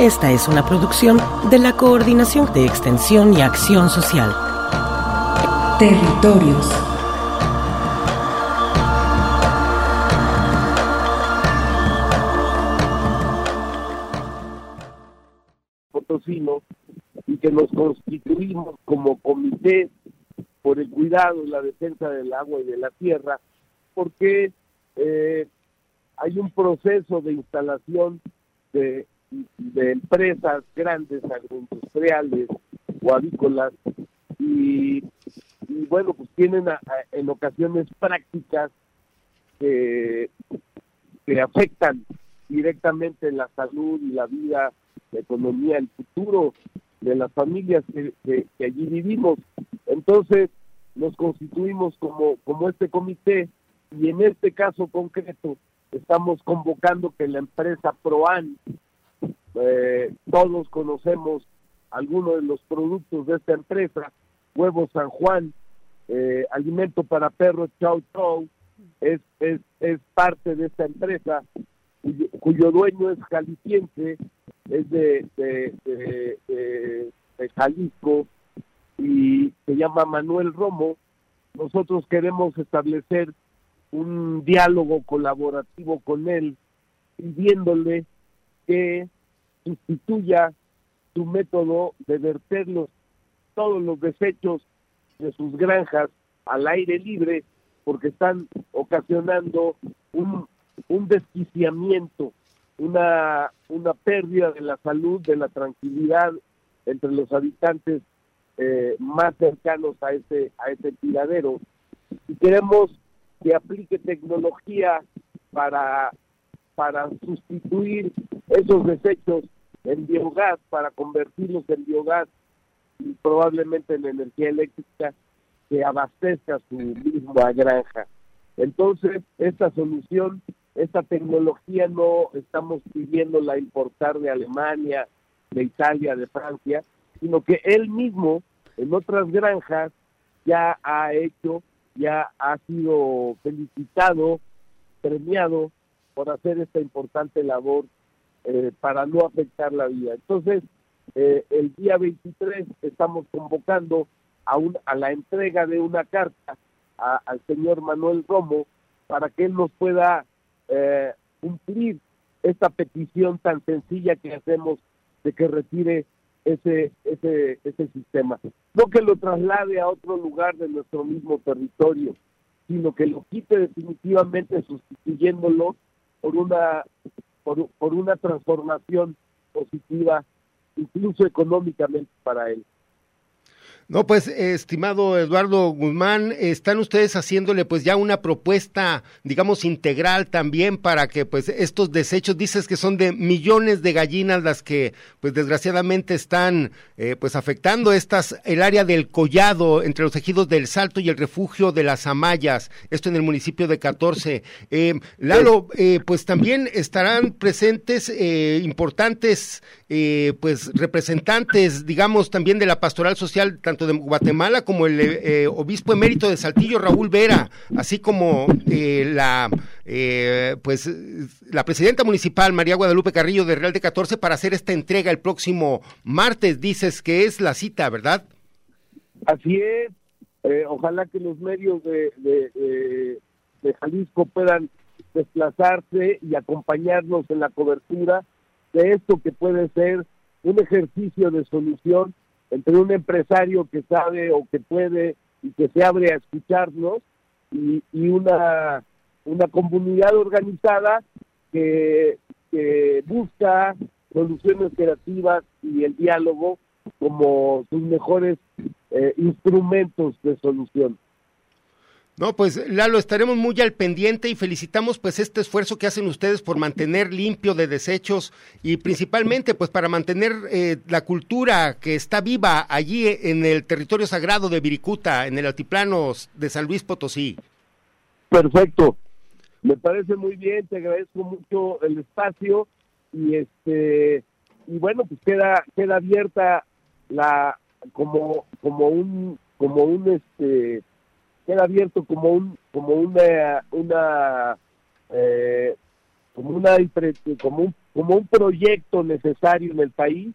Esta es una producción de la Coordinación de Extensión y Acción Social. Territorios. Potosino y que nos constituimos como comité por el cuidado y la defensa del agua y de la tierra, porque eh, hay un proceso de instalación de, de empresas grandes agroindustriales o avícolas y, bueno, pues tienen en ocasiones prácticas que, que afectan directamente la salud y la vida, la economía, el futuro de las familias que, que- que allí vivimos. Entonces nos constituimos como, como este comité y en este caso concreto estamos convocando que la empresa ProAN, eh, todos conocemos algunos de los productos de esta empresa, Huevos San Juan, eh, Alimento para Perros Chau Chau, es, es, parte de esta empresa cuyo, dueño es jalisciense, es de Jalisco y se llama Manuel Romo. Nosotros queremos establecer un diálogo colaborativo con él, pidiéndole que sustituya su método de verter los, todos los desechos de sus granjas al aire libre, porque están ocasionando un, un desquiciamiento, una, una pérdida de la salud, de la tranquilidad entre los habitantes eh, más cercanos a ese, a ese tiradero. Y queremos que aplique tecnología para, para sustituir esos desechos en biogás, para convertirlos en biogás y probablemente en energía eléctrica que abastezca su misma granja. Entonces, esta solución, esta tecnología no estamos pidiéndola importar de Alemania, de Italia, de Francia, sino que él mismo en otras granjas ya ha hecho, ya ha sido felicitado, premiado por hacer esta importante labor eh, para no afectar la vida. Entonces, eh, el día 23 estamos convocando a, un, a la entrega de una carta a- al señor Manuel Romo para que él nos pueda eh, cumplir esta petición tan sencilla que hacemos de que retire ese, ese, ese sistema. No que lo traslade a otro lugar de nuestro mismo territorio, sino que lo quite definitivamente sustituyéndolo por una, por, por una transformación positiva, incluso económicamente para él. No, pues, estimado Eduardo Guzmán, están ustedes haciéndole pues ya una propuesta, digamos, integral también para que pues estos desechos, dices que son de millones de gallinas las que pues desgraciadamente están eh, pues afectando estas, el área del collado entre los ejidos del Salto y el refugio de las Amayas, esto en el municipio de 14. Eh, Lalo, eh, pues también estarán presentes eh, importantes eh, pues representantes, digamos, también de la pastoral social, tanto de Guatemala como el eh, obispo emérito de Saltillo, Raúl Vera, así como eh, la eh, pues la presidenta municipal María Guadalupe Carrillo de Real de 14 para hacer esta entrega el próximo martes, dices que es la cita, ¿verdad? Así es, eh, ojalá que los medios de, de, de- de Jalisco puedan desplazarse y acompañarnos en la cobertura de esto que puede ser un ejercicio de solución entre un empresario que sabe o que puede y que se abre a escucharnos y, una, una comunidad organizada que, que busca soluciones creativas y el diálogo como sus mejores eh, instrumentos de solución. No, pues Lalo, estaremos muy al pendiente y felicitamos pues este esfuerzo que hacen ustedes por mantener limpio de desechos y principalmente pues para mantener eh, la cultura que está viva allí en el territorio sagrado de Viricuta, en el altiplano de San Luis Potosí. Perfecto, me parece muy bien, te agradezco mucho el espacio y este y bueno pues queda queda abierta la como como un como un este queda abierto como un como una una eh, como una como un como un proyecto necesario en el país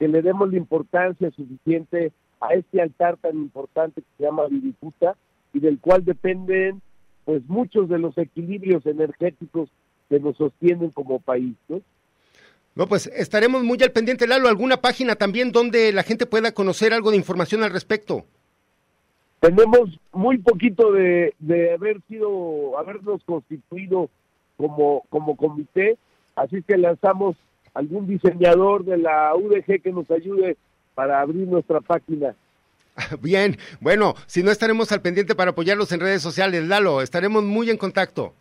que le demos la importancia suficiente a este altar tan importante que se llama Viriputa y del cual dependen pues muchos de los equilibrios energéticos que nos sostienen como país, ¿no? No, pues estaremos muy al pendiente, Lalo. ¿Alguna página también donde la gente pueda conocer algo de información al respecto? Tenemos muy poquito de, de haber sido, habernos constituido como, como comité, así que lanzamos algún diseñador de la UDG que nos ayude para abrir nuestra página. Bien, bueno, si no estaremos al pendiente para apoyarlos en redes sociales, Lalo, estaremos muy en contacto.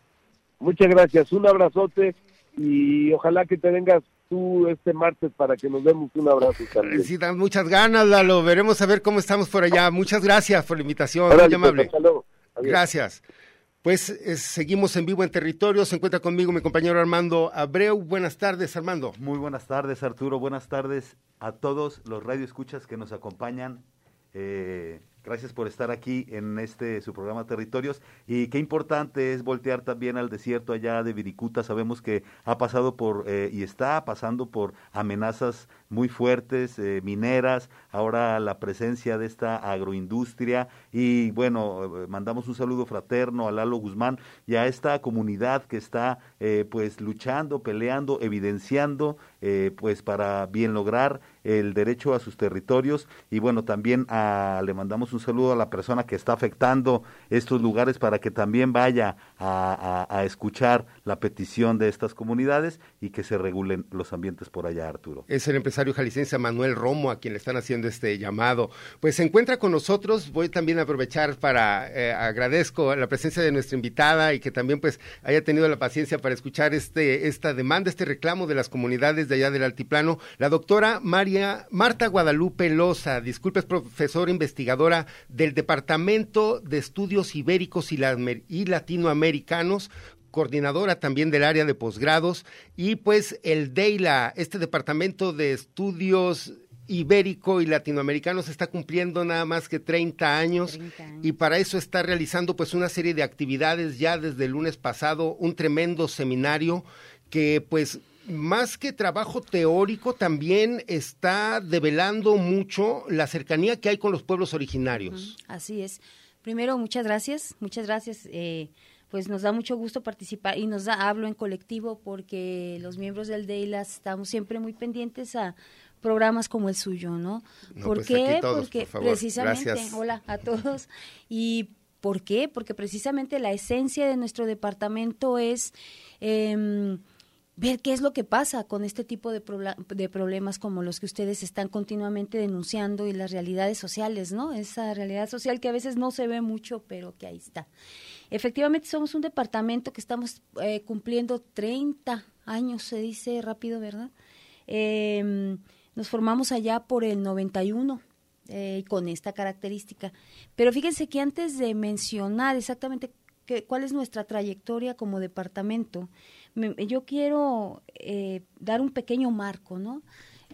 Muchas gracias, un abrazote y ojalá que te vengas tú este martes para que nos demos un abrazo también. Sí, dan muchas ganas, Lalo. Veremos a ver cómo estamos por allá. Muchas gracias por la invitación, muy pues, amable. Gracias. Pues seguimos en vivo en territorio. Se encuentra conmigo mi compañero Armando Abreu. Buenas tardes, Armando. Muy buenas tardes, Arturo. Buenas tardes a todos los radioescuchas que nos acompañan. Eh, Gracias por estar aquí en este su programa Territorios y qué importante es voltear también al desierto allá de Viricuta. Sabemos que ha pasado por eh, y está pasando por amenazas muy fuertes, eh, mineras, ahora la presencia de esta agroindustria y bueno, eh, mandamos un saludo fraterno a Lalo Guzmán y a esta comunidad que está pues luchando, peleando, evidenciando pues para bien lograr el derecho a sus territorios. Y bueno, también a, le mandamos un saludo a la persona que está afectando estos lugares para que también vaya a, escuchar la petición de estas comunidades y que se regulen los ambientes por allá, Arturo. Es el empresario jalisciense Manuel Romo a quien le están haciendo este llamado. Pues se encuentra con nosotros, voy también a aprovechar para, eh, agradezco la presencia de nuestra invitada y que también pues haya tenido la paciencia para escuchar este, esta demanda, este reclamo de las comunidades de allá del altiplano, la doctora María Marta Guadalupe Loza, disculpe, es profesora investigadora del Departamento de Estudios Ibéricos y, Latinoamericanos, coordinadora también del área de posgrados, y pues el DEILA, este Departamento de Estudios ibérico y latinoamericano se está cumpliendo nada más que 30 años, y para eso está realizando pues una serie de actividades ya desde el lunes pasado, un tremendo seminario que pues más que trabajo teórico, también está develando mucho la cercanía que hay con los pueblos originarios. Así es. Primero, muchas gracias, muchas gracias. Eh, pues nos da mucho gusto participar y nos da, hablo en colectivo porque los miembros del DEILAS estamos siempre muy pendientes a programas como el suyo, ¿no? ¿Por pues qué? porque precisamente, hola a todos. ¿Y por qué? Porque precisamente la esencia de nuestro departamento es... Eh, ver qué es lo que pasa con este tipo de, de, problemas como los que ustedes están continuamente denunciando y las realidades sociales, ¿no? Esa realidad social que a veces no se ve mucho, pero que ahí está. Efectivamente, somos un departamento que estamos eh, cumpliendo 30 años, se dice rápido, ¿verdad? Em, nos formamos allá por el 91. Eh, con esta característica. Pero fíjense que antes de mencionar exactamente cuál es nuestra trayectoria como departamento, yo quiero eh, dar un pequeño marco, ¿no?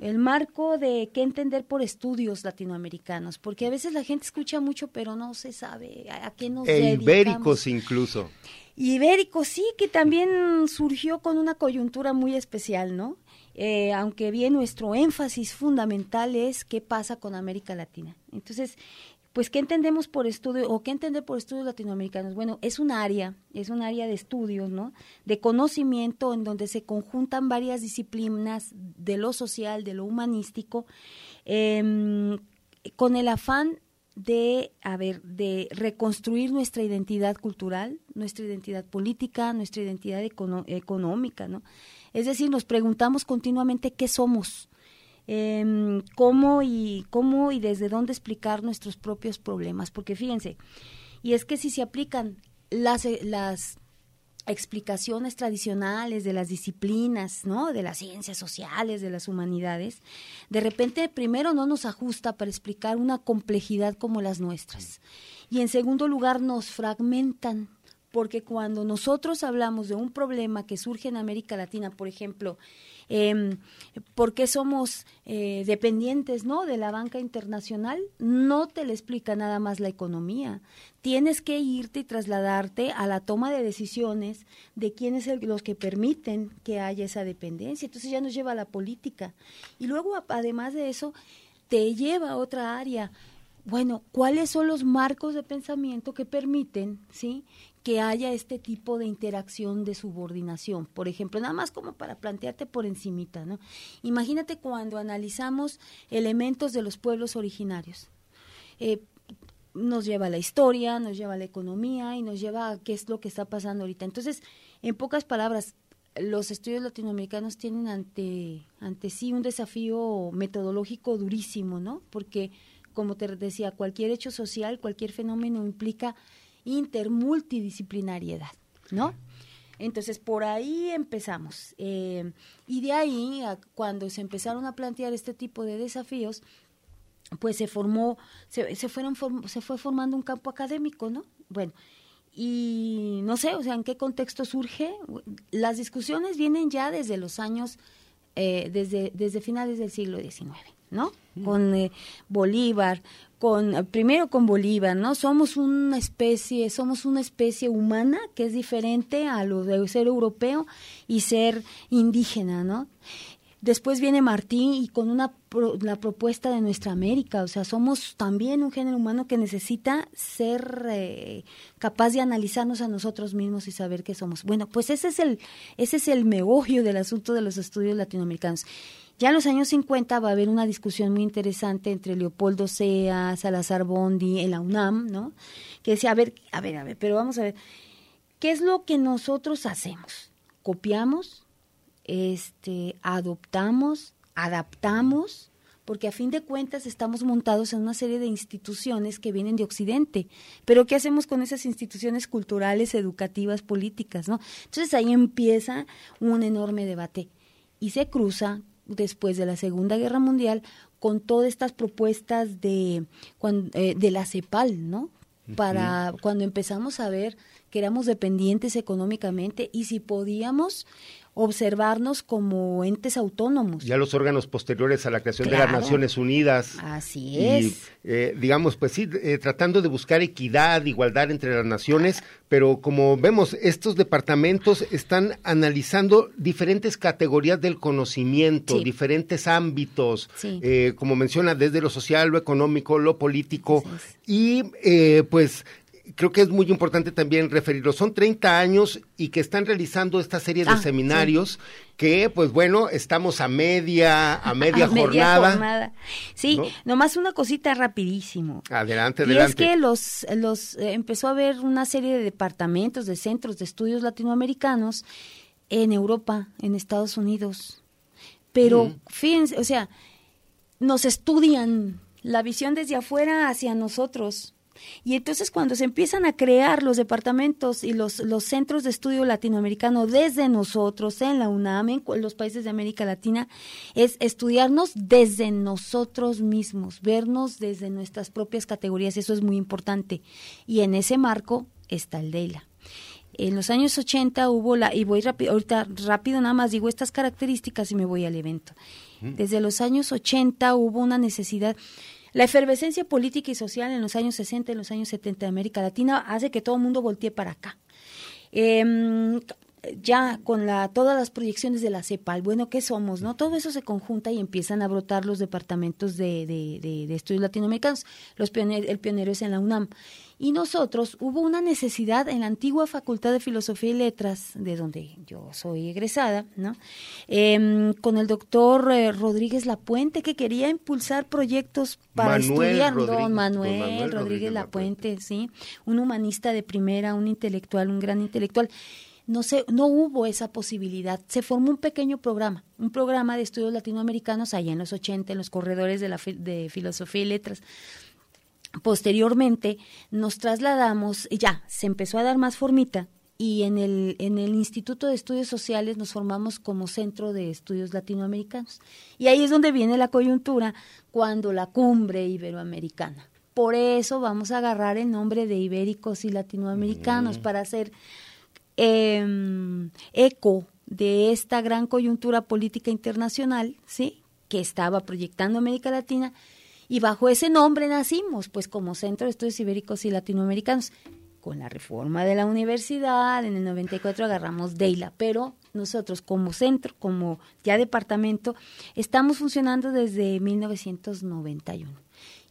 El marco de qué entender por estudios latinoamericanos, porque a veces la gente escucha mucho, pero no se sabe a, qué nos e ibéricos incluso. Ibéricos, sí, que también surgió con una coyuntura muy especial, ¿no? Eh, aunque bien nuestro énfasis fundamental es qué pasa con América Latina. Entonces, pues, ¿qué entendemos por estudio o qué entender por estudios latinoamericanos? Bueno, es un área, es un área de estudios, ¿no? De conocimiento en donde se conjuntan varias disciplinas de lo social, de lo humanístico, em, con el afán de, a ver, de reconstruir nuestra identidad cultural, nuestra identidad política, nuestra identidad económica, ¿no? Es decir, nos preguntamos continuamente qué somos, eh, cómo y cómo y desde dónde explicar nuestros propios problemas, porque fíjense, y es que si se aplican las, las explicaciones tradicionales de las disciplinas, ¿no? De las ciencias sociales, de las humanidades, de repente primero no nos ajusta para explicar una complejidad como las nuestras. Y en segundo lugar nos fragmentan, porque cuando nosotros hablamos de un problema que surge en América Latina, por ejemplo, eh, por qué somos eh, dependientes no de la banca internacional no te le explica nada más la economía. Tienes que irte y trasladarte a la toma de decisiones de quiénes son los que permiten que haya esa dependencia. Entonces ya nos lleva a la política. Y luego además de eso te lleva a otra área. Bueno, ¿cuáles son los marcos de pensamiento que permiten, sí, que haya este tipo de interacción de subordinación. Por ejemplo, nada más como para plantearte por encimita, ¿no? Imagínate cuando analizamos elementos de los pueblos originarios. Eh, nos lleva a la historia, nos lleva a la economía y nos lleva a qué es lo que está pasando ahorita. Entonces, en pocas palabras, los estudios latinoamericanos tienen ante, ante sí un desafío metodológico durísimo, ¿no? Porque, como te decía, cualquier hecho social, cualquier fenómeno implica intermultidisciplinariedad, ¿no? Entonces, por ahí empezamos. Eh, y de ahí, cuando se empezaron a plantear este tipo de desafíos, pues se formó, se, se, fueron, se fue formando un campo académico, ¿no? Bueno, y no sé, o sea, ¿en qué contexto surge? Las discusiones vienen ya desde los años, eh, desde, desde finales del siglo XIX, ¿no? Con eh, Bolívar, con primero con Bolívar, ¿no? Somos una especie, somos una especie humana que es diferente a lo de ser europeo y ser indígena, ¿no? Después viene Martín y con una la propuesta de nuestra América, o sea, somos también un género humano que necesita ser eh, capaz de analizarnos a nosotros mismos y saber qué somos. Bueno, pues ese es el ese es el meollo del asunto de los estudios latinoamericanos. Ya en los años 50 va a haber una discusión muy interesante entre Leopoldo Sea, Salazar Bondi, en la UNAM, ¿no? Que decía, a ver, a ver, a ver, pero vamos a ver, ¿qué es lo que nosotros hacemos? ¿Copiamos? Este, ¿Adoptamos? ¿Adaptamos? porque a fin de cuentas estamos montados en una serie de instituciones que vienen de Occidente. Pero ¿qué hacemos con esas instituciones culturales, educativas, políticas? ¿no? Entonces ahí empieza un enorme debate y se cruza después de la Segunda Guerra Mundial con todas estas propuestas de, eh, de la CEPAL, ¿no? Para cuando empezamos a ver que éramos dependientes económicamente y si podíamos observarnos como entes autónomos. Ya los órganos posteriores a la creación de las Naciones Unidas. Así es. Eh, digamos, pues sí, eh, tratando de buscar equidad, igualdad entre las naciones, pero como vemos, estos departamentos están analizando diferentes categorías del conocimiento, diferentes ámbitos, eh, como menciona, desde lo social, lo económico, lo político, y pues creo que es muy importante también referirlo. Son 30 años y que están realizando esta serie de ah, seminarios que, pues bueno, estamos a media, a media, jornada. Sí, nomás una cosita rapidísimo. Adelante, adelante. Y es que los, los eh, empezó a haber una serie de departamentos, de centros de estudios latinoamericanos en Europa, en Estados Unidos. Pero, mm. fíjense, o sea, nos estudian la visión desde afuera hacia nosotros y entonces cuando se empiezan a crear los departamentos y los, los centros de estudio latinoamericano desde nosotros, en la UNAM, en los países de América Latina, es estudiarnos desde nosotros mismos, vernos desde nuestras propias categorías, eso es muy importante. Y en ese marco está el DEILA. En los años 80 hubo la, y voy rápido, ahorita rápido nada más digo estas características y me voy al evento. Desde los años 80 hubo una necesidad, la efervescencia política y social en los años 60 y en los años 70 de América Latina hace que todo el mundo voltee para acá. Em, ya con la, todas las proyecciones de la CEPAL, bueno, ¿qué somos? no Todo eso se conjunta y empiezan a brotar los departamentos de, de, de, estudios latinoamericanos. Los el pionero es en la UNAM. Y nosotros hubo una necesidad en la antigua Facultad de Filosofía y Letras, de donde yo soy egresada, ¿no? Em, con el doctor eh, Rodríguez Lapuente, que quería impulsar proyectos para estudiar. don, Manuel, Rodríguez, Lapuente, sí, un humanista de primera, un intelectual, un gran intelectual no se, no hubo esa posibilidad. Se formó un pequeño programa, un programa de estudios latinoamericanos allá en los 80, en los corredores de, la, de filosofía y letras. Posteriormente nos trasladamos, y ya, se empezó a dar más formita y en el, en el Instituto de Estudios Sociales nos formamos como Centro de Estudios Latinoamericanos. Y ahí es donde viene la coyuntura cuando la cumbre iberoamericana. Por eso vamos a agarrar el nombre de ibéricos y latinoamericanos para hacer eh, eco de esta gran coyuntura política internacional, ¿sí? que estaba proyectando América Latina y bajo ese nombre nacimos, pues como Centro de Estudios Ibéricos y Latinoamericanos. Con la reforma de la universidad, en el 94 agarramos DEILA, pero nosotros como centro, como ya departamento, estamos funcionando desde 1991.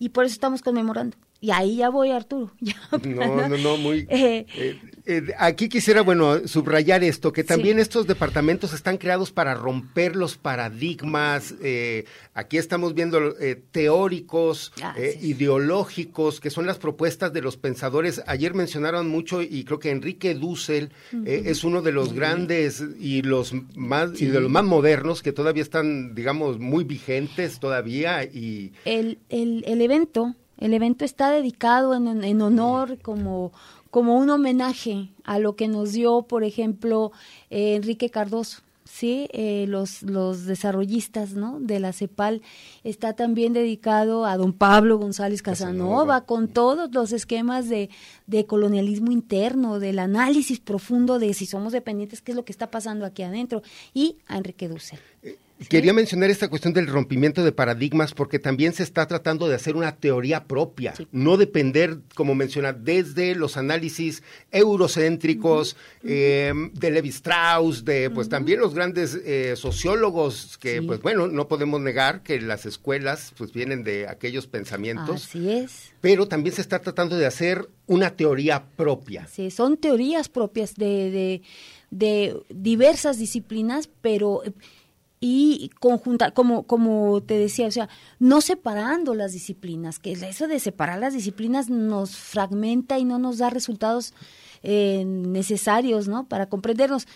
Y por eso estamos conmemorando. Y ahí ya voy, Arturo. no, no, no, muy... Eh, eh, eh, aquí quisiera, bueno, subrayar esto, que también estos departamentos están creados para romper los paradigmas. aquí estamos viendo teóricos, ah, ideológicos, que son las propuestas de los pensadores. Ayer mencionaron mucho, y creo que Enrique Dussel es uno de los grandes y los más y de los más modernos que todavía están, digamos, muy vigentes todavía. y El, el, el evento el evento está dedicado en, honor como, como un homenaje a lo que nos dio, por ejemplo, eh, Enrique Cardoso. Sí, eh, los, los desarrollistas ¿no? de la CEPAL está también dedicado a don Pablo González Casanova, con todos los esquemas de, de colonialismo interno, del análisis profundo de si somos dependientes, qué es lo que está pasando aquí adentro, y a Enrique Dussel. Eh, Quería mencionar esta cuestión del rompimiento de paradigmas porque también se está tratando de hacer una teoría propia, no depender, como menciona, desde los análisis eurocéntricos eh, de Levi Strauss, de pues también los grandes eh, sociólogos que pues bueno, no podemos negar que las escuelas pues vienen de aquellos pensamientos. Así es. Pero también se está tratando de hacer una teoría propia. Sí, son teorías propias de, de, de diversas disciplinas, pero y conjunta, como, como te decía, o sea, no separando las disciplinas, que eso de separar las disciplinas nos fragmenta y no nos da resultados eh, necesarios, ¿no? Para comprendernos.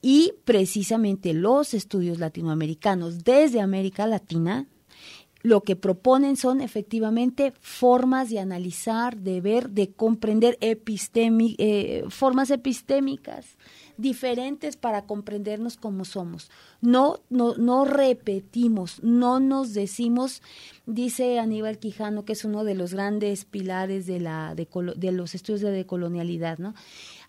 Y precisamente los estudios latinoamericanos desde América Latina lo que proponen son efectivamente formas de analizar, de ver, de comprender eh, formas epistémicas diferentes para comprendernos como somos. No, no, no repetimos, no nos decimos, dice Aníbal Quijano, que es uno de los grandes pilares de, la, de, de los estudios de decolonialidad, ¿no?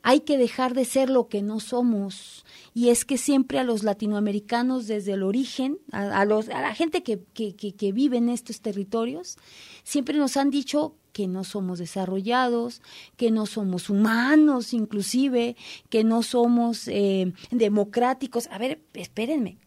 Hay que dejar de ser lo que no somos. Y es que siempre a los latinoamericanos desde el origen, a, los, a la gente que, que, que vive en estos territorios, siempre nos han dicho que no somos desarrollados, que no somos humanos inclusive, que no somos eh, democráticos. A ver, espérenme,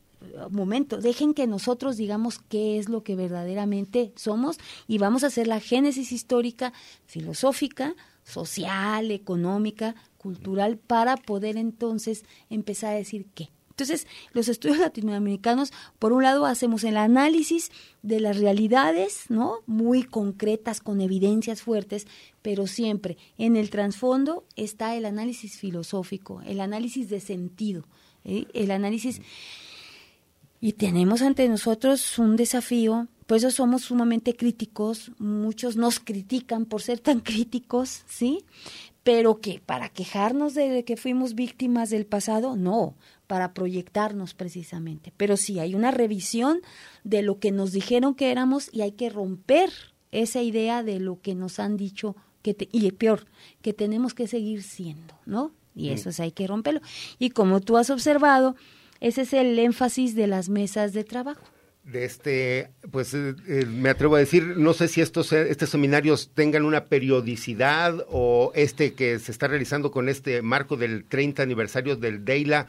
un momento, dejen que nosotros digamos qué es lo que verdaderamente somos y vamos a hacer la génesis histórica, filosófica, social, económica, cultural, para poder entonces empezar a decir qué. Entonces, los estudios latinoamericanos, por un lado, hacemos el análisis de las realidades, ¿no? Muy concretas, con evidencias fuertes, pero siempre en el trasfondo está el análisis filosófico, el análisis de sentido, el análisis... Y tenemos ante nosotros un desafío, pues somos sumamente críticos, muchos nos critican por ser tan críticos, ¿sí? Pero que para quejarnos de que fuimos víctimas del pasado, no, para proyectarnos precisamente. Pero sí, hay una revisión de lo que nos dijeron que éramos y hay que romper esa idea de lo que nos han dicho que y peor, que tenemos que seguir siendo, ¿no? Y eso es, hay que romperlo. Y como tú has observado, ese es el énfasis de las mesas de trabajo. De este, pues eh, eh, me atrevo a decir, no sé si estos, eh, estos seminarios tengan una periodicidad o este que se está realizando con este marco del 30 aniversario del DEILA,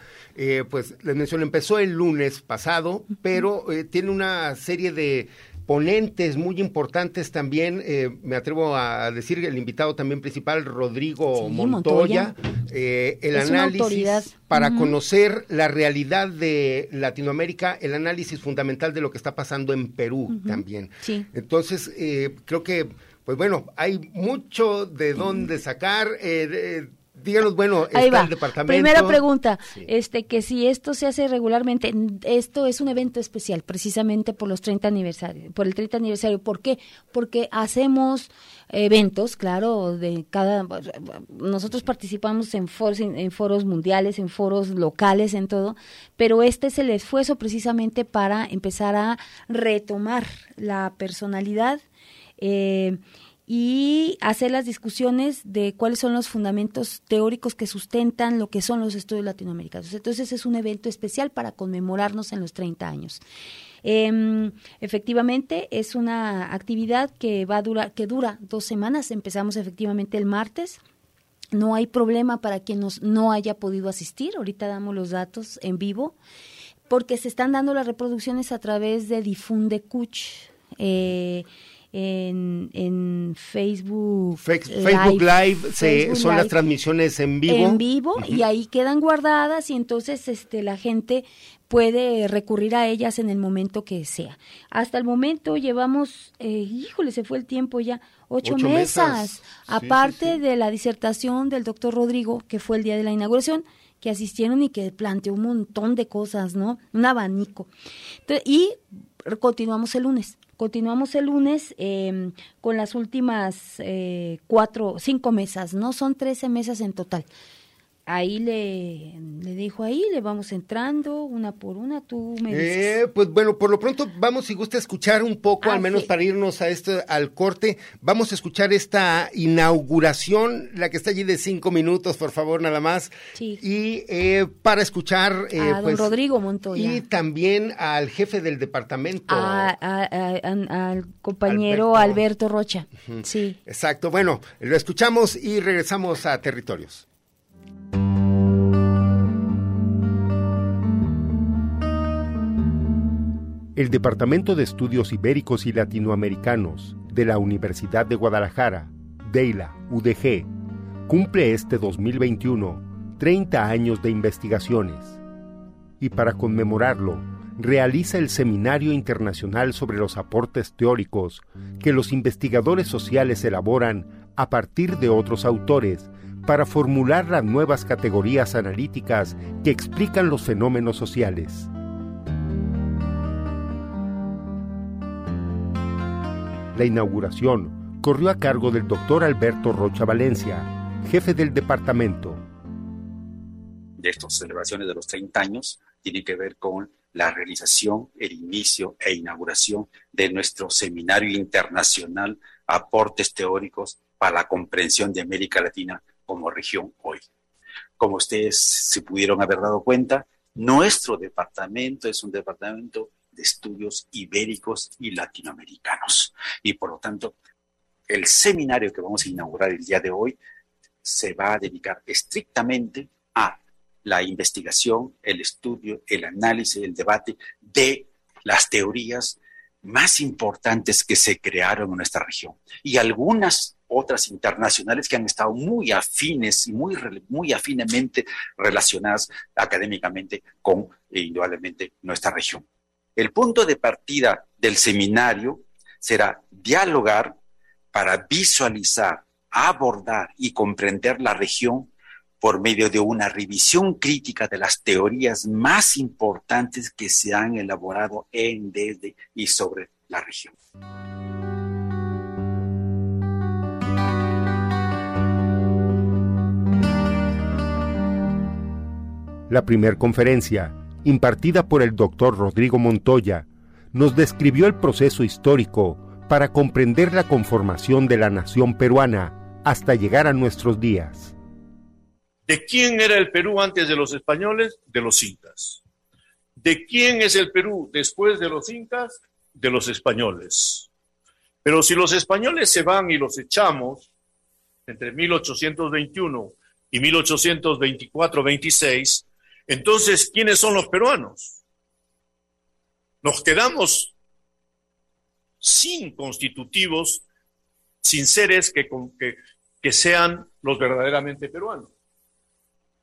pues les menciono, empezó el lunes pasado, pero tiene una serie de ponentes muy importantes también, eh, me atrevo a decir el invitado también principal, Rodrigo Montoya, eh, el análisis para conocer la realidad de Latinoamérica, el análisis fundamental de lo que está pasando en Perú también. Entonces, eh, creo que, pues bueno, hay mucho de dónde sacar. Eh, díganos, bueno, Ahí va. el departamento. Primera pregunta, este, que si esto se hace regularmente, esto es un evento especial, precisamente por los 30 aniversarios, por el 30 aniversario. ¿Por qué? Porque hacemos eventos, claro, de cada, nosotros participamos en foros, en, foros mundiales, en foros locales, en todo, pero este es el esfuerzo precisamente para empezar a retomar la personalidad. Eh, y hacer las discusiones de cuáles son los fundamentos teóricos que sustentan lo que son los estudios latinoamericanos. Entonces es un evento especial para conmemorarnos en los 30 años. Em, efectivamente, es una actividad que va a durar, que dura dos semanas. Empezamos efectivamente el martes. No hay problema para quien nos, no haya podido asistir. Ahorita damos los datos en vivo, porque se están dando las reproducciones a través de Difunde Cuch. Eh, en, en Facebook, Facebook Live, son las transmisiones en vivo. En vivo y ahí quedan guardadas y entonces este la gente puede recurrir a ellas en el momento que sea. Hasta el momento llevamos, eh, híjole, se fue el tiempo ya, ocho, mesas, aparte de la disertación del doctor Rodrigo, que fue el día de la inauguración, que asistieron y que planteó un montón de cosas, ¿no? Un abanico. y continuamos el lunes. Continuamos el lunes eh, con las últimas eh, cuatro, cinco mesas, ¿no? Son trece mesas en total ahí le, le dijo ahí, le vamos entrando una por una, tú me eh, pues bueno, por lo pronto vamos, si gusta escuchar un poco, al ah, menos para irnos a este, al corte, vamos a escuchar esta inauguración, la que está allí de cinco minutos, por favor, nada más. Sí. Y eh, para escuchar... Eh, a don pues, Rodrigo Montoya. Y también al jefe del departamento. al compañero Alberto, Rocha. Sí. Exacto, bueno, lo escuchamos y regresamos a territorios. El Departamento de Estudios Ibéricos y Latinoamericanos de la Universidad de Guadalajara, DEILA, UDG, cumple este 2021 30 años de investigaciones y para conmemorarlo realiza el Seminario Internacional sobre los aportes teóricos que los investigadores sociales elaboran a partir de otros autores para formular las nuevas categorías analíticas que explican los fenómenos sociales. La inauguración corrió a cargo del doctor Alberto Rocha Valencia, jefe del departamento. De estas celebraciones de los 30 años tiene que ver con la realización, el inicio e inauguración de nuestro seminario internacional Aportes Teóricos para la Comprensión de América Latina como región hoy. Como ustedes se pudieron haber dado cuenta, nuestro departamento es un departamento de estudios ibéricos y latinoamericanos. Y por lo tanto, el seminario que vamos a inaugurar el día de hoy se va a dedicar estrictamente a la investigación, el estudio, el análisis, el debate de las teorías más importantes que se crearon en nuestra región y algunas otras internacionales que han estado muy afines y muy, muy afinemente relacionadas académicamente con, indudablemente, nuestra región. El punto de partida del seminario será dialogar para visualizar, abordar y comprender la región por medio de una revisión crítica de las teorías más importantes que se han elaborado en, desde y sobre la región. La primera conferencia, impartida por el doctor Rodrigo Montoya, nos describió el proceso histórico para comprender la conformación de la nación peruana hasta llegar a nuestros días. ¿De quién era el Perú antes de los españoles? De los incas. ¿De quién es el Perú después de los incas? De los españoles. Pero si los españoles se van y los echamos entre 1821 y 1824-26, entonces, ¿quiénes son los peruanos? Nos quedamos sin constitutivos, sin seres que, que, sean los verdaderamente peruanos.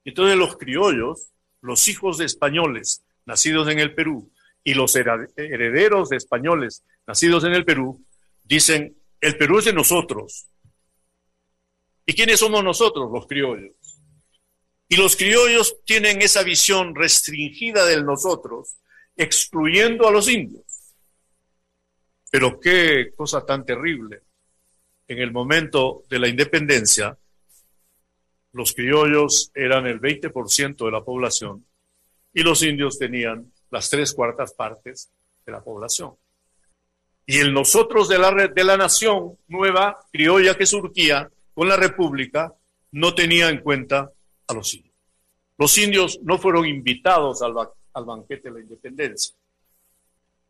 Entonces los criollos, los hijos de españoles nacidos en el Perú y los herederos de españoles nacidos en el Perú, dicen, el Perú es de nosotros. ¿Y quiénes somos nosotros? Los criollos. Y los criollos tienen esa visión restringida del nosotros, excluyendo a los indios. Pero qué cosa tan terrible. En el momento de la independencia, los criollos eran el 20% de la población y los indios tenían las tres cuartas partes de la población. Y el nosotros de la, de la nación nueva criolla que surgía con la república no tenía en cuenta a los indios. Los indios no fueron invitados al, al banquete de la independencia.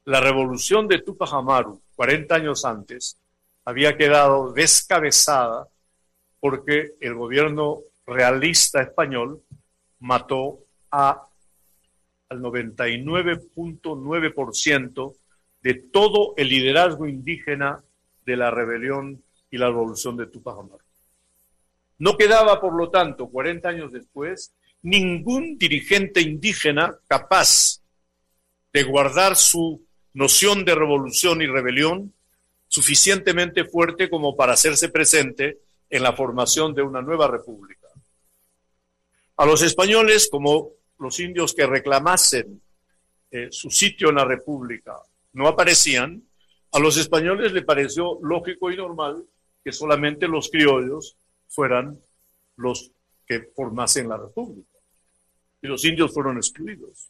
La revolución de Tupac Amaru, 40 años antes, había quedado descabezada porque el gobierno realista español mató a, al 99.9% de todo el liderazgo indígena de la rebelión y la revolución de Tupac Amaru. No quedaba, por lo tanto, 40 años después, ningún dirigente indígena capaz de guardar su noción de revolución y rebelión suficientemente fuerte como para hacerse presente en la formación de una nueva república. A los españoles, como los indios que reclamasen eh, su sitio en la república no aparecían, a los españoles le pareció lógico y normal que solamente los criollos fueran los que formasen la república. Y los indios fueron excluidos.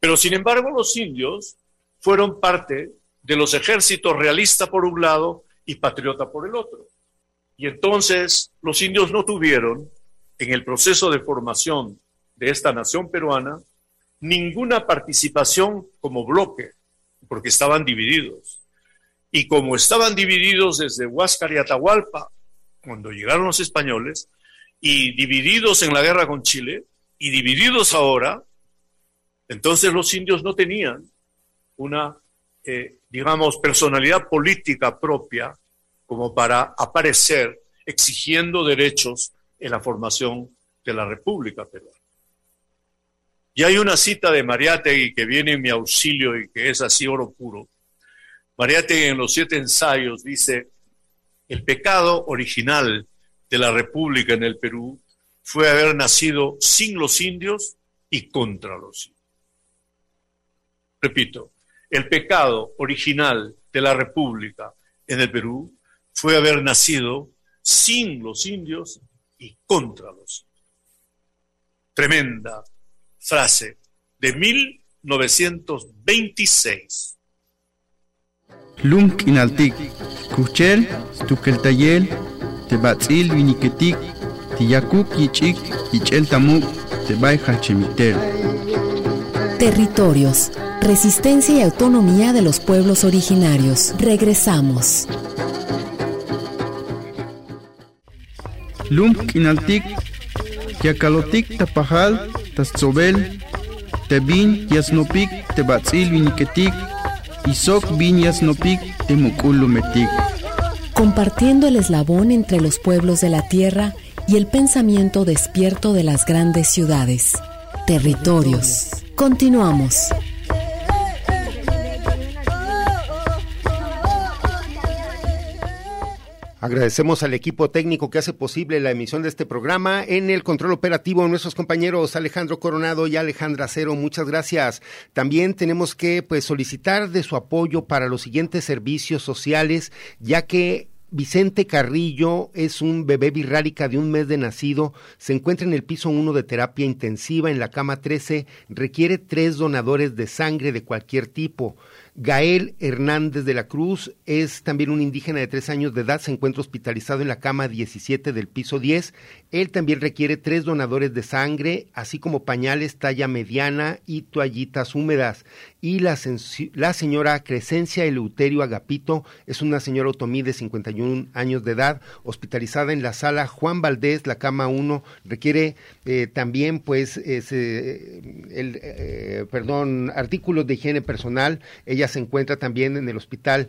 Pero sin embargo los indios fueron parte de los ejércitos realista por un lado y patriota por el otro. Y entonces los indios no tuvieron en el proceso de formación de esta nación peruana ninguna participación como bloque, porque estaban divididos. Y como estaban divididos desde Huáscar y Atahualpa, cuando llegaron los españoles, y divididos en la guerra con Chile y divididos ahora, entonces los indios no tenían una, eh, digamos, personalidad política propia como para aparecer exigiendo derechos en la formación de la República Peruana. Y hay una cita de Mariátegui que viene en mi auxilio y que es así oro puro. Mariátegui en los siete ensayos dice, el pecado original de la República en el Perú fue haber nacido sin los indios y contra los indios. Repito, el pecado original de la República en el Perú fue haber nacido sin los indios y contra los indios. Tremenda frase de 1926. Lunk inaltik, kuchel, tukeltayel, tebatzil viniketik, tiyakuk yichik, yichel tamuk, tebay hachemitel. Territorios, resistencia y autonomía de los pueblos originarios. Regresamos. Lumk inaltik, yakalotik tapajal, tatzobel, tebin yasnopik, tebatzil viniketik, bin yasnopik, temukulumetik compartiendo el eslabón entre los pueblos de la tierra y el pensamiento despierto de las grandes ciudades. Territorios. Continuamos. Agradecemos al equipo técnico que hace posible la emisión de este programa. En el control operativo, nuestros compañeros Alejandro Coronado y Alejandra Cero, muchas gracias. También tenemos que pues, solicitar de su apoyo para los siguientes servicios sociales, ya que Vicente Carrillo es un bebé birrárica de un mes de nacido, se encuentra en el piso 1 de terapia intensiva en la cama 13, requiere tres donadores de sangre de cualquier tipo. Gael Hernández de la Cruz es también un indígena de tres años de edad, se encuentra hospitalizado en la cama 17 del piso 10. Él también requiere tres donadores de sangre, así como pañales talla mediana y toallitas húmedas. Y la, la señora Crescencia Eleuterio Agapito es una señora otomí de 51 años de edad, hospitalizada en la sala Juan Valdés, la cama 1, requiere eh, también, pues, eh, el, eh, perdón, artículos de higiene personal. Ella se encuentra también en el hospital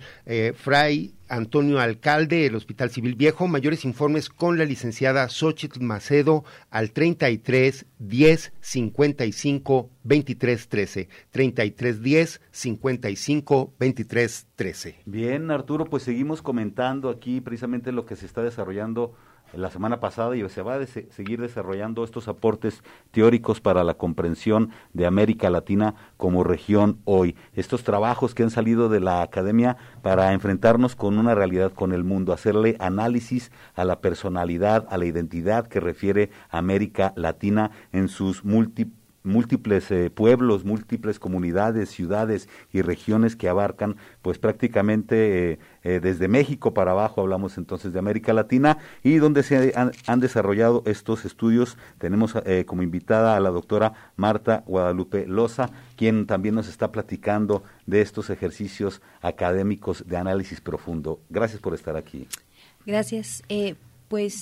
Fray Antonio Alcalde, el Hospital Civil Viejo. Mayores informes con la licenciada Xochitl Macedo al 33 10 55 23 13. 33 10 55 23 13. Bien, Arturo, pues seguimos comentando aquí precisamente lo que se está desarrollando la semana pasada y se va a seguir desarrollando estos aportes teóricos para la comprensión de América Latina como región hoy. Estos trabajos que han salido de la academia para enfrentarnos con una realidad con el mundo, hacerle análisis a la personalidad, a la identidad que refiere América Latina en sus múltiples múltiples eh, pueblos, múltiples comunidades, ciudades y regiones que abarcan pues prácticamente eh, eh, desde México para abajo, hablamos entonces de América Latina y donde se han, desarrollado estos estudios. Tenemos como invitada a la doctora Marta Guadalupe Loza, quien también nos está platicando de estos ejercicios académicos de análisis profundo. Gracias por estar aquí. Gracias. Pues,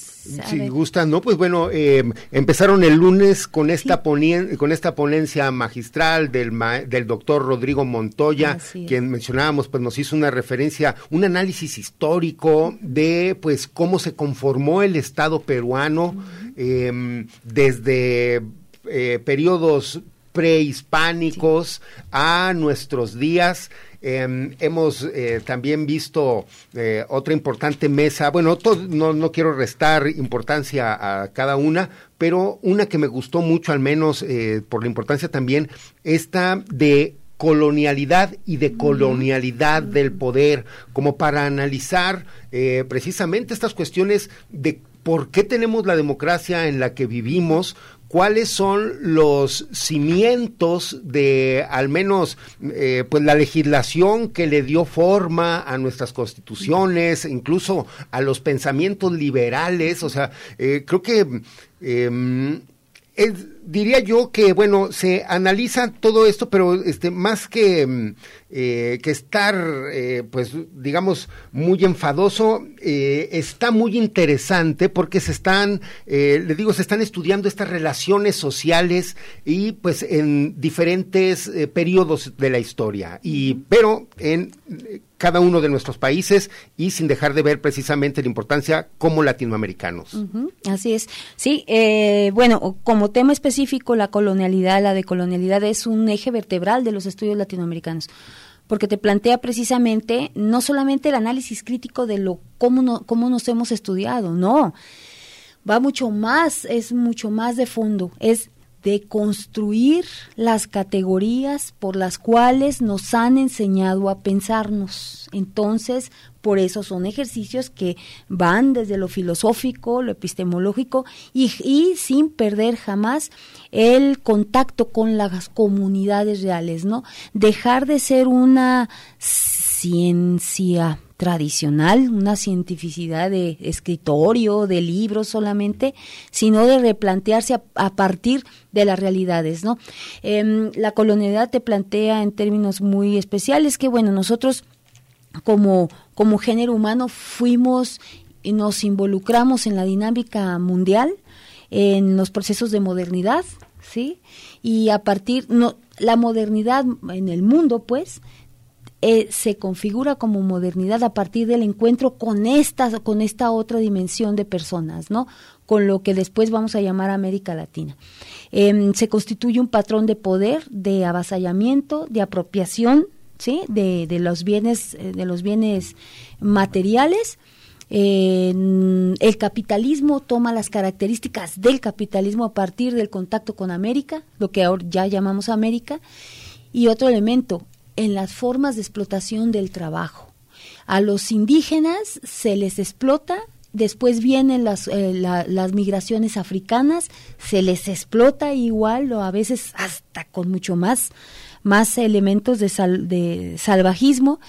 si gustan, ¿no? Pues bueno, eh, empezaron el lunes con esta, con esta ponencia magistral del, del doctor Rodrigo Montoya, quien mencionábamos, pues nos hizo una referencia, un análisis histórico de, pues, cómo se conformó el Estado peruano em, desde eh, periodos prehispánicos a nuestros días. Em, hemos eh, también visto eh, otra importante mesa, bueno, no, no quiero restar importancia a cada una, pero una que me gustó mucho, al menos eh, por la importancia también, esta de colonialidad y de colonialidad del poder, como para analizar precisamente estas cuestiones de por qué tenemos la democracia en la que vivimos, cuáles son los cimientos de al menos eh, pues la legislación que le dio forma a nuestras constituciones, incluso a los pensamientos liberales, o sea, eh, creo que em, diría yo que, bueno, se analiza todo esto, pero este, más que, em, eh, que estar, pues, digamos, muy enfadoso, está muy interesante porque se están, le digo, se están estudiando estas relaciones sociales y, pues, en diferentes periodos de la historia. Y, pero en cada uno de nuestros países y sin dejar de ver precisamente la importancia como latinoamericanos. así es. Sí, eh, bueno, como tema específico, la colonialidad, la decolonialidad es un eje vertebral de los estudios latinoamericanos porque te plantea precisamente no solamente el análisis crítico de lo cómo, no, cómo nos hemos estudiado, no, va mucho más, es mucho más de fondo, es de construir las categorías por las cuales nos han enseñado a pensarnos. Entonces, por eso son ejercicios que van desde lo filosófico, lo epistemológico y, sin perder jamás el contacto con las comunidades reales, ¿no? Dejar de ser una ciencia tradicional, una cientificidad de escritorio, de libros solamente, sino de replantearse a, partir de las realidades, ¿no? Em, la colonialidad te plantea en términos muy especiales que, bueno, nosotros como, como género humano fuimos y nos involucramos en la dinámica mundial, en los procesos de modernidad, ¿sí? Y a partir, no, la modernidad en el mundo, pues, eh, se configura como modernidad a partir del encuentro con esta, con esta otra dimensión de personas, ¿no? Con lo que después vamos a llamar América Latina. Em, se constituye un patrón de poder, de avasallamiento, de apropiación, ¿sí? De, de los bienes, eh, de los bienes materiales. el capitalismo toma las características del capitalismo a partir del contacto con América, lo que ahora ya llamamos América. Y otro elemento, en las formas de explotación del trabajo. A los indígenas se les explota, después vienen las, eh, las migraciones africanas, se les explota igual o a veces hasta con mucho más más elementos de, de salvajismo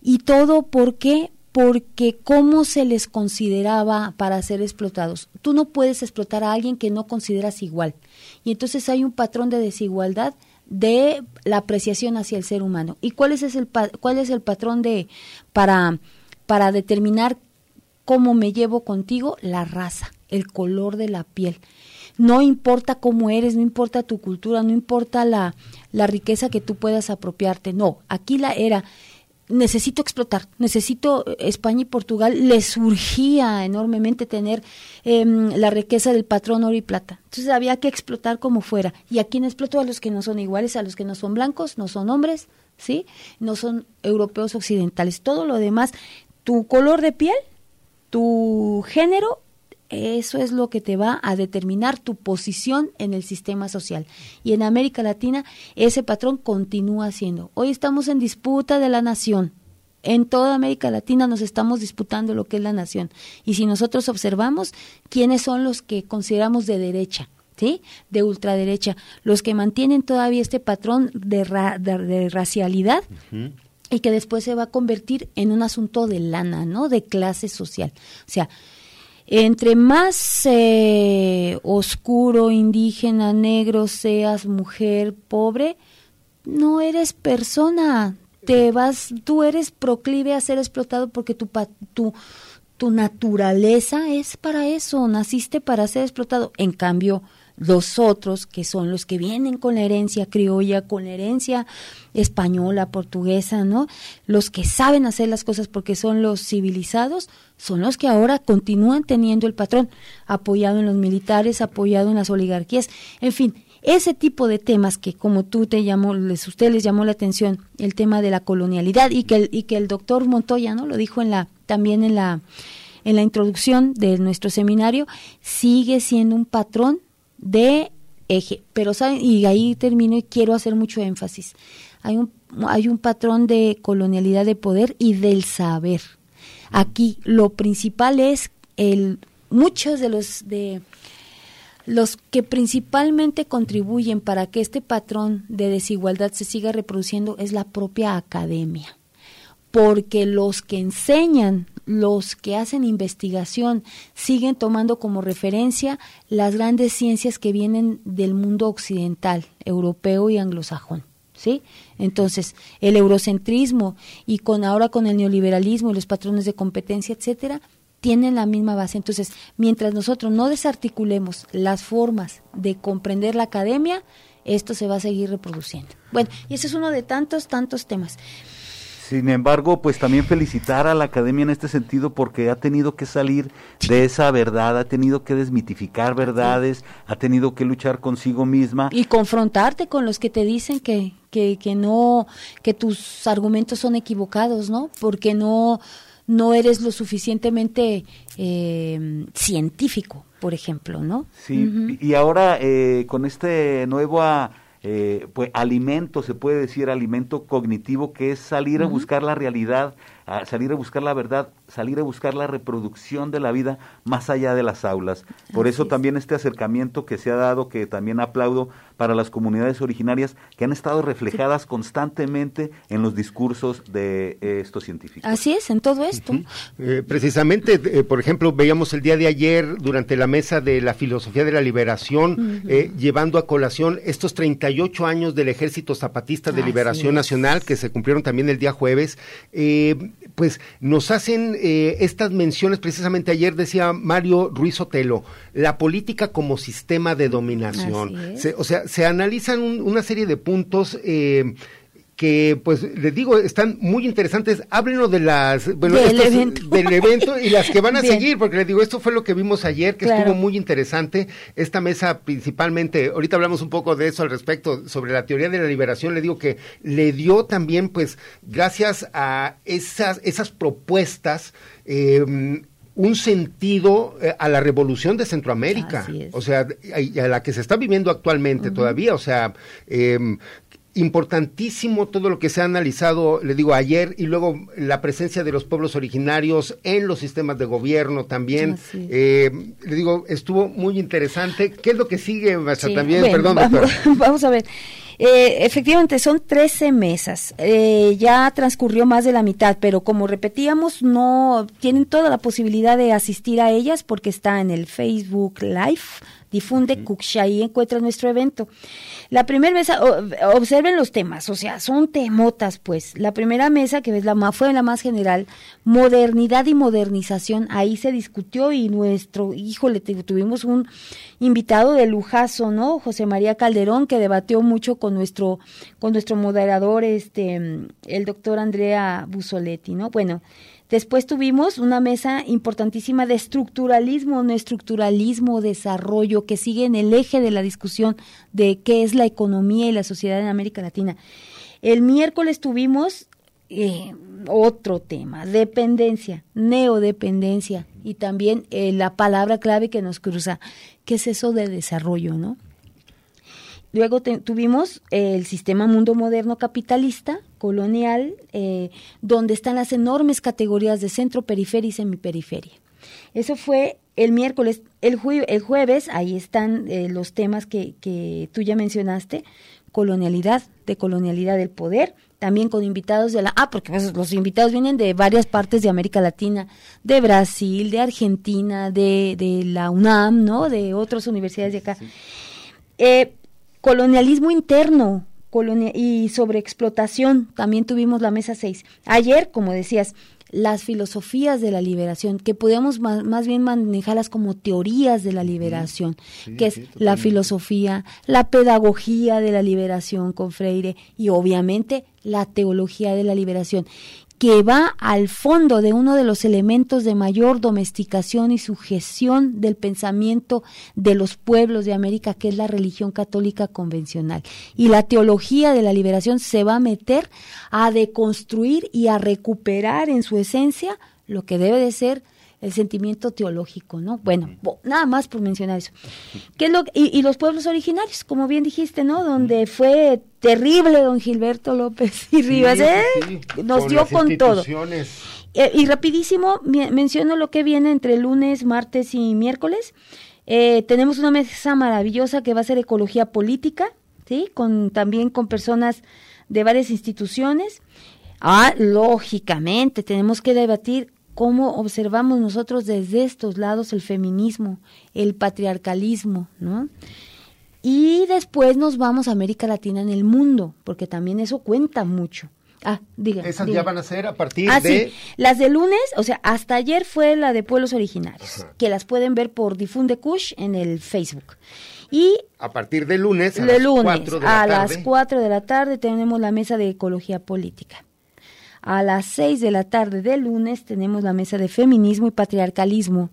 y todo porque porque cómo se les consideraba para ser explotados. Tú no puedes explotar a alguien que no consideras igual. Y entonces hay un patrón de desigualdad de la apreciación hacia el ser humano. ¿Y cuál es el cuál es el patrón de para para determinar cómo me llevo contigo? La raza, el color de la piel. No importa cómo eres, no importa tu cultura, no importa la, la riqueza que tú puedas apropiarte. No, aquí la era necesito explotar, necesito eh, España y Portugal les surgía enormemente tener em, la riqueza del patrón oro y plata. Entonces había que explotar como fuera. ¿Y a quién explotó? A los que no son iguales, a los que no son blancos, no son hombres, ¿sí? No son europeos occidentales. Todo lo demás, tu color de piel, tu género eso es lo que te va a determinar tu posición en el sistema social. Y en América Latina ese patrón continúa siendo. Hoy estamos en disputa de la nación. En toda América Latina nos estamos disputando lo que es la nación. Y si nosotros observamos quiénes son los que consideramos de derecha, ¿sí? De ultraderecha, los que mantienen todavía este patrón de, de, racialidad. y que después se va a convertir en un asunto de lana, ¿no? De clase social. O sea, entre más eh, oscuro, indígena, negro seas, mujer, pobre, no eres persona. Te vas, tú eres proclive a ser explotado porque tu, tu, tu naturaleza es para eso, naciste para ser explotado. En cambio, los otros, que son los que vienen con la herencia criolla, con la herencia española, portuguesa, ¿no? Los que saben hacer las cosas porque son los civilizados, son los que ahora continúan teniendo el patrón, apoyado en los militares, apoyado en las oligarquías, en fin, ese tipo de temas que como tú te llamó, les, usted les llamó la atención, el tema de la colonialidad y que el, y que el doctor Montoya, ¿no? Lo dijo en la, también en la, en la introducción de nuestro seminario, sigue siendo un patrón de eje. Pero ¿saben? y ahí termino y quiero hacer mucho énfasis. Hay un, hay un patrón de colonialidad de poder y del saber. Aquí lo principal es el muchos de los de los que principalmente contribuyen para que este patrón de desigualdad se siga reproduciendo es la propia academia. Porque los que enseñan los que hacen investigación siguen tomando como referencia las grandes ciencias que vienen del mundo occidental, europeo y anglosajón. ¿Sí? Entonces, el eurocentrismo y con ahora con el neoliberalismo y los patrones de competencia, etcétera, tienen la misma base. Entonces, mientras nosotros no desarticulemos las formas de comprender la academia, esto se va a seguir reproduciendo. Bueno, y ese es uno de tantos, tantos temas. Sin embargo, pues también felicitar a la academia en este sentido porque ha tenido que salir de esa verdad, ha tenido que desmitificar verdades, ha tenido que luchar consigo misma. Y confrontarte con los que te dicen que, que, que no, que tus argumentos son equivocados, ¿no? Porque no, no eres lo suficientemente eh, científico, por ejemplo, ¿no? Sí, y ahora eh, con este nuevo eh, pues alimento, se puede decir alimento cognitivo, que es salir a buscar la realidad, a salir a buscar la verdad, salir a buscar la reproducción de la vida más allá de las aulas. Por eso también este acercamiento que se ha dado, que también aplaudo para las comunidades originarias, que han estado reflejadas constantemente en los discursos de eh, estos científicos. Así es, en todo esto. Eh, precisamente, eh, por ejemplo, veíamos el día de ayer durante la mesa de la filosofía de la liberación, llevando a colación estos 38 años del Ejército Zapatista de Liberación Nacional, que se cumplieron también el día jueves. Pues nos hacen eh, estas menciones, precisamente ayer decía Mario Ruiz Otelo, la política como sistema de dominación. o sea, se analizan una serie de puntos. Eh, que pues les digo están muy interesantes. Háblenos de las bueno del, evento. del evento y las que van a seguir porque les digo esto fue lo que vimos ayer que estuvo muy interesante. Esta mesa principalmente ahorita hablamos un poco de eso al respecto sobre la teoría de la liberación. Le digo que le dio también pues gracias a esas esas propuestas eh, un sentido eh, a la revolución de Centroamérica, o sea, a, la que se está viviendo actualmente todavía, o sea, eh, importantísimo todo lo que se ha analizado, le digo, ayer y luego la presencia de los pueblos originarios en los sistemas de gobierno también. Eh, le digo, estuvo muy interesante. ¿Qué es lo que sigue, también? Perdón, vamos, vamos a ver. Eh, efectivamente, son 13 mesas. Eh, ya transcurrió más de la mitad, pero como repetíamos, no tienen toda la posibilidad de asistir a ellas porque está en el Facebook Live difunde uh ahí encuentra nuestro evento. La primera mesa, observen los temas, o sea, son temotas, pues. La primera mesa, que es la más, fue la más general, modernidad y modernización, ahí se discutió y nuestro, híjole, tuvimos un invitado de lujazo, ¿no? José María Calderón, que debatió mucho con nuestro, con nuestro moderador, este, el doctor Andrea Busoletti, ¿no? Bueno, Después tuvimos una mesa importantísima de estructuralismo, no estructuralismo, desarrollo, que sigue en el eje de la discusión de qué es la economía y la sociedad en América Latina. El miércoles tuvimos eh, otro tema, dependencia, neodependencia y también eh, la palabra clave que nos cruza, ¿qué es eso de desarrollo, no? Luego tuvimos el sistema mundo moderno capitalista, colonial, eh, donde están las enormes categorías de centro, periferia y semiperiferia. Eso fue el miércoles. El, el jueves, ahí están eh, los temas que, que tú ya mencionaste, colonialidad, de colonialidad del poder, también con invitados de la... Ah, porque pues, los invitados vienen de varias partes de América Latina, de Brasil, de Argentina, de, de la UNAM, ¿no? De otras universidades de acá. Eh, colonialismo interno y sobre explotación, también tuvimos la mesa 6. Ayer, como decías, las filosofías de la liberación, que podemos más, bien manejarlas como teorías de la liberación, que es la filosofía, la pedagogía de la liberación con Freire y obviamente la teología de la liberación que va al fondo de uno de los elementos de mayor domesticación y sujeción del pensamiento de los pueblos de América, que es la religión católica convencional. Y la teología de la liberación se va a meter a deconstruir y a recuperar en su esencia lo que debe de ser el sentimiento teológico, ¿no? Bueno, nada más por mencionar eso. ¿Qué es lo, y, los pueblos originarios, como bien dijiste, ¿no? Donde fue terrible don Gilberto López y Rivas, ¿eh? Nos dio con todo. Eh, y rapidísimo, menciono lo que viene entre lunes, martes y miércoles. Eh, tenemos una mesa maravillosa que va a ser ecología política, ¿sí? Con, también con personas de varias instituciones. Ah, lógicamente, tenemos que debatir cómo observamos nosotros desde estos lados el feminismo, el patriarcalismo, ¿no? Y después nos vamos a América Latina en el mundo, porque también eso cuenta mucho. Ah, diga. Esas ya van a ser a partir ah, de. Sí. Las de lunes, o sea, hasta ayer fue la de pueblos originarios, que las pueden ver por Difunde Kush en el Facebook. Y a partir de lunes a, las, lunes, 4 de la a las 4 de la tarde tenemos la mesa de ecología política. A las 6 de la tarde del lunes tenemos la mesa de feminismo y patriarcalismo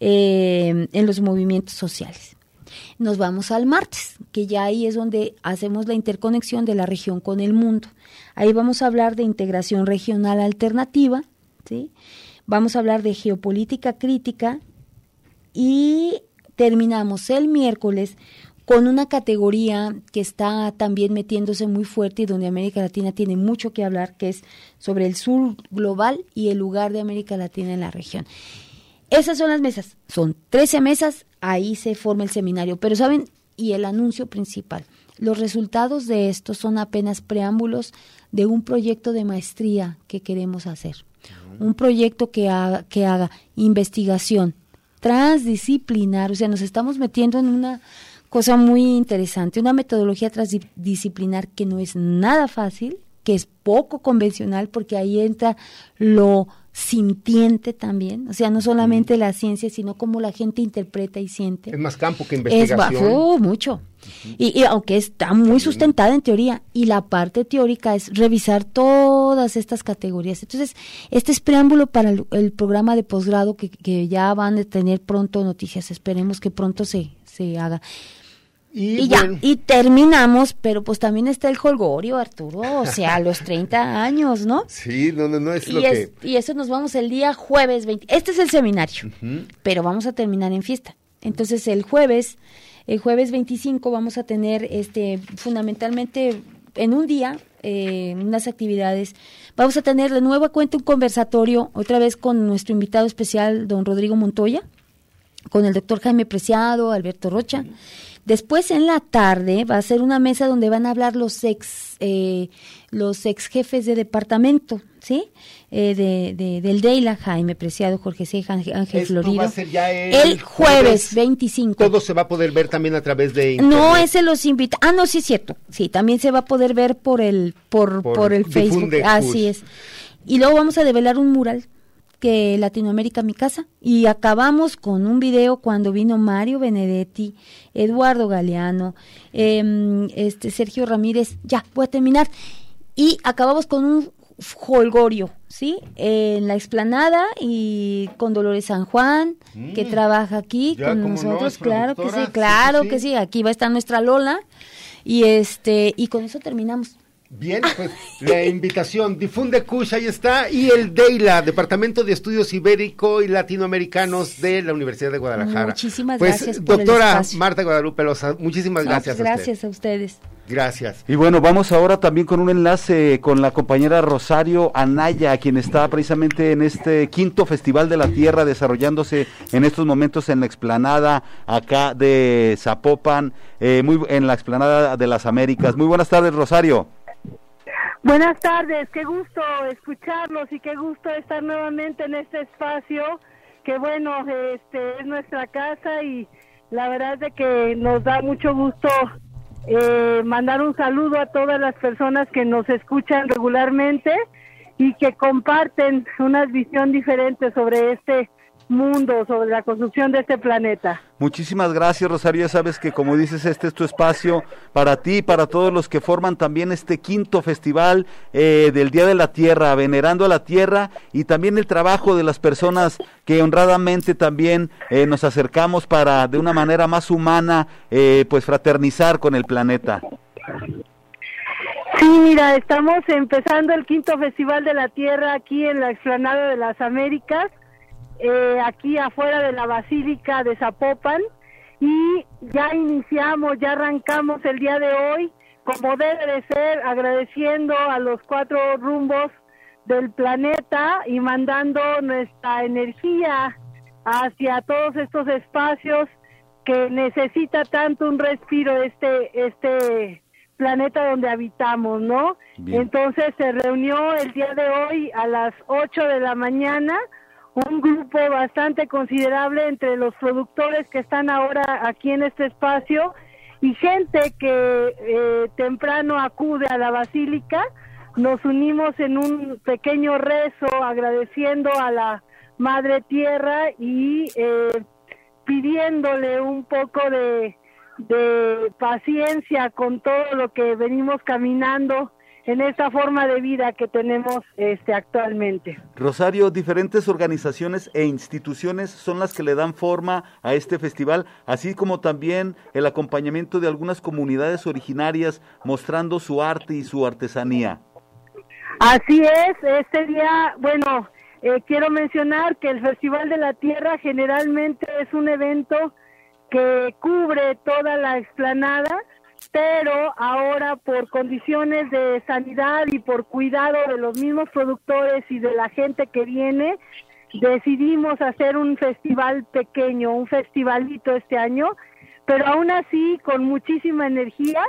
eh, en los movimientos sociales. Nos vamos al martes, que ya ahí es donde hacemos la interconexión de la región con el mundo. Ahí vamos a hablar de integración regional alternativa, ¿sí? vamos a hablar de geopolítica crítica y terminamos el miércoles con una categoría que está también metiéndose muy fuerte y donde América Latina tiene mucho que hablar, que es sobre el sur global y el lugar de América Latina en la región. Esas son las mesas, son 13 mesas, ahí se forma el seminario, pero saben, y el anuncio principal, los resultados de esto son apenas preámbulos de un proyecto de maestría que queremos hacer, un proyecto que haga, que haga investigación transdisciplinar, o sea, nos estamos metiendo en una cosa muy interesante, una metodología transdisciplinar que no es nada fácil, que es poco convencional, porque ahí entra lo sintiente también, o sea, no solamente la ciencia, sino cómo la gente interpreta y siente. Es más campo que investigación. Es bajo, mucho. y, aunque está muy sustentada en teoría, y la parte teórica es revisar todas estas categorías. Entonces, este es preámbulo para el, programa de posgrado que, que, ya van a tener pronto noticias. Esperemos que pronto se, se haga. Y, ya, y terminamos, pero pues también está el holgorio, Arturo, o sea, a los 30 años, ¿no? Sí, no, no, no es lo que... Y eso nos vamos el día jueves 20. Este es el seminario, pero vamos a terminar en fiesta. Entonces el jueves, el jueves 25 vamos a tener, este, fundamentalmente en un día, eh, unas actividades, vamos a tener de nuevo a cuenta un conversatorio, otra vez con nuestro invitado especial, don Rodrigo Montoya, con el doctor Jaime Preciado, Alberto Rocha. Después en la tarde va a ser una mesa donde van a hablar los ex, eh, los ex jefes de departamento, ¿sí? Eh, de, de, del DEILA, Jaime Preciado, Jorge Ceja, Ángel Florido. va a ser ya el, el jueves 25. Todo se va a poder ver también a través de No, internet. ese los invita. Ah, no, sí es cierto. Sí, también se va a poder ver por el por Por por, el Facebook. Así es. Y luego vamos a develar un mural que Latinoamérica mi casa y acabamos con un video cuando vino Mario Benedetti, Eduardo Galeano, em, este Sergio Ramírez. Ya, voy a terminar. Y acabamos con un holgorio, ¿sí? En la explanada y con Dolores San Juan, que Mm. trabaja aquí Ya, con no, nosotros, claro que sí, claro sí, sí. que sí, aquí va a estar nuestra Lola y este y con eso terminamos. Bien, pues la invitación, difunde Kush, ahí está, y el DEILA, Departamento de Estudios Ibérico y Latinoamericanos de la Universidad de Guadalajara. Muchísimas pues, gracias por doctora. Marta Guadalupe Loza, muchísimas No, gracias. pues a usted. gracias a ustedes. Gracias. Y bueno, vamos ahora también con un enlace con la compañera Rosario Anaya, quien está precisamente en este quinto Festival de la Tierra desarrollándose en estos momentos en la explanada acá de Zapopan, eh, muy, en la explanada de las Américas. Muy buenas tardes, Rosario. Buenas tardes, qué gusto escucharlos y qué gusto estar nuevamente en este espacio, que bueno, este es nuestra casa y la verdad es de que nos da mucho gusto eh, mandar un saludo a todas las personas que nos escuchan regularmente y que comparten una visión diferente sobre este mundo, sobre la construcción de este planeta. Muchísimas gracias, Rosario. Ya sabes que, como dices, este es tu espacio para ti y para todos los que forman también este quinto festival eh, del Día de la Tierra, venerando a la Tierra y también el trabajo de las personas que honradamente también eh, nos acercamos para, de una manera más humana, eh, pues fraternizar con el planeta. Sí, mira, estamos empezando el quinto Festival de la Tierra aquí en la explanada de las Américas, eh, aquí afuera de la Basílica de Zapopan, y ya iniciamos, ya arrancamos el día de hoy, como debe de ser, agradeciendo a los cuatro rumbos del planeta y mandando nuestra energía hacia todos estos espacios que necesita tanto un respiro este este planeta donde habitamos, ¿no? Bien. Entonces se reunió el día de hoy a las 8 de la mañana un grupo bastante considerable entre los productores que están ahora aquí en este espacio y gente que eh, temprano acude a la basílica. Nos unimos en un pequeño rezo agradeciendo a la Madre Tierra y eh, pidiéndole un poco de, de paciencia con todo lo que venimos caminando en esta forma de vida que tenemos este actualmente. Rosario, diferentes organizaciones e instituciones son las que le dan forma a este festival, así como también el acompañamiento de algunas comunidades originarias mostrando su arte y su artesanía. Así es, este día, bueno, eh, quiero mencionar que el Festival de la Tierra generalmente es un evento que cubre toda la explanada, pero ahora por condiciones de sanidad y por cuidado de los mismos productores y de la gente que viene, decidimos hacer un festival pequeño, un festivalito este año, pero aún así con muchísima energía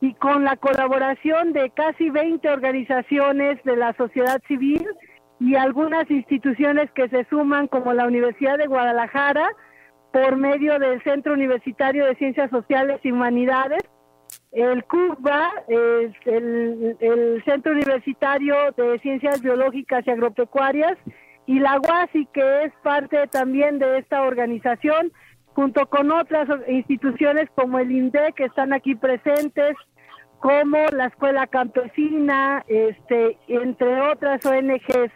y con la colaboración de casi 20 organizaciones de la sociedad civil y algunas instituciones que se suman como la Universidad de Guadalajara por medio del Centro Universitario de Ciencias Sociales y Humanidades, el CUBA, el, el, el Centro Universitario de Ciencias Biológicas y Agropecuarias, y la UASI, que es parte también de esta organización, junto con otras instituciones como el INDE, que están aquí presentes, como la Escuela Campesina, este, entre otras ONGs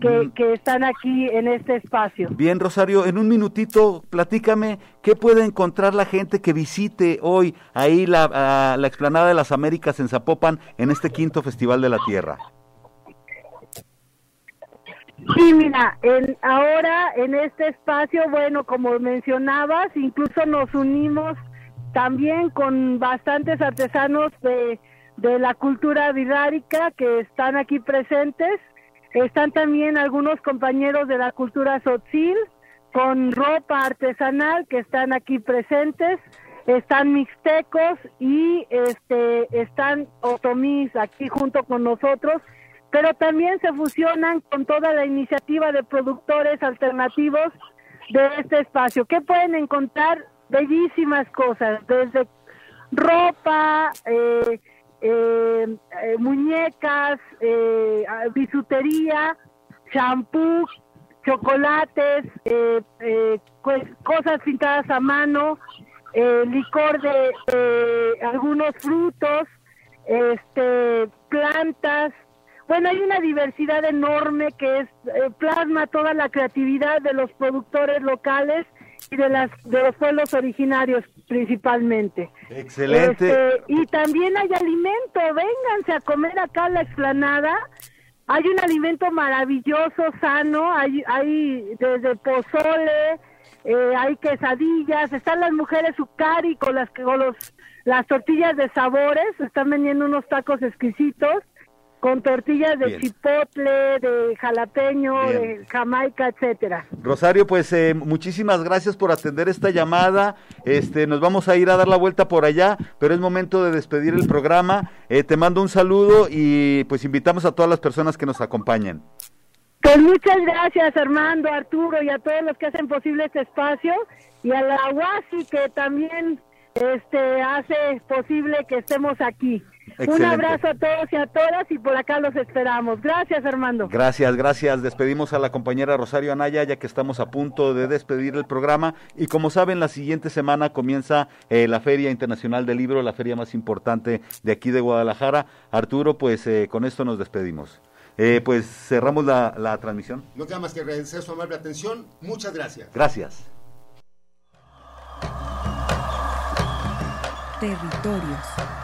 que, que están aquí en este espacio. Bien, Rosario, en un minutito, platícame qué puede encontrar la gente que visite hoy ahí la, a la explanada de las Américas en Zapopan en este quinto Festival de la Tierra. Sí, mira, en, ahora en este espacio, bueno, como mencionabas, incluso nos unimos también con bastantes artesanos de de la cultura virárica que están aquí presentes. Están también algunos compañeros de la cultura sotzil con ropa artesanal que están aquí presentes. Están mixtecos y este están otomís aquí junto con nosotros, pero también se fusionan con toda la iniciativa de productores alternativos de este espacio. ¿Qué pueden encontrar? Bellísimas cosas, desde ropa, eh, eh, eh, muñecas, eh, bisutería, champú, chocolates, pues, cosas pintadas a mano, licor de algunos frutos, este, plantas. Bueno, hay una diversidad enorme que es plasma toda la creatividad de los productores locales y de las de los pueblos originarios principalmente. Excelente. Este, y también hay alimento, vénganse a comer acá a la explanada. Hay un alimento maravilloso, sano, hay, hay desde pozole, eh, hay quesadillas, están las mujeres ucari con las con los las tortillas de sabores, están vendiendo unos tacos exquisitos con tortillas de chipotle, de jalapeño, de jamaica, etcétera. Rosario, pues eh, muchísimas gracias por atender esta llamada. Este, nos vamos a ir a dar la vuelta por allá, pero es momento de despedir el programa. Eh, te mando un saludo y pues invitamos a todas las personas que nos acompañen. Pues muchas gracias Armando, Arturo y a todos los que hacen posible este espacio y a la UASI que también este hace posible que estemos aquí. Un abrazo a todos y a todas y por acá los esperamos. Gracias, Armando. Gracias, gracias. Despedimos a la compañera Rosario Anaya ya que estamos a punto de despedir el programa y como saben, la siguiente semana comienza eh, la Feria Internacional del Libro, la feria más importante de aquí de Guadalajara. Arturo, pues eh, con esto nos despedimos. Eh, pues cerramos la, la transmisión. No queda más que agradecer su amable atención. Muchas gracias. Gracias. Territorios.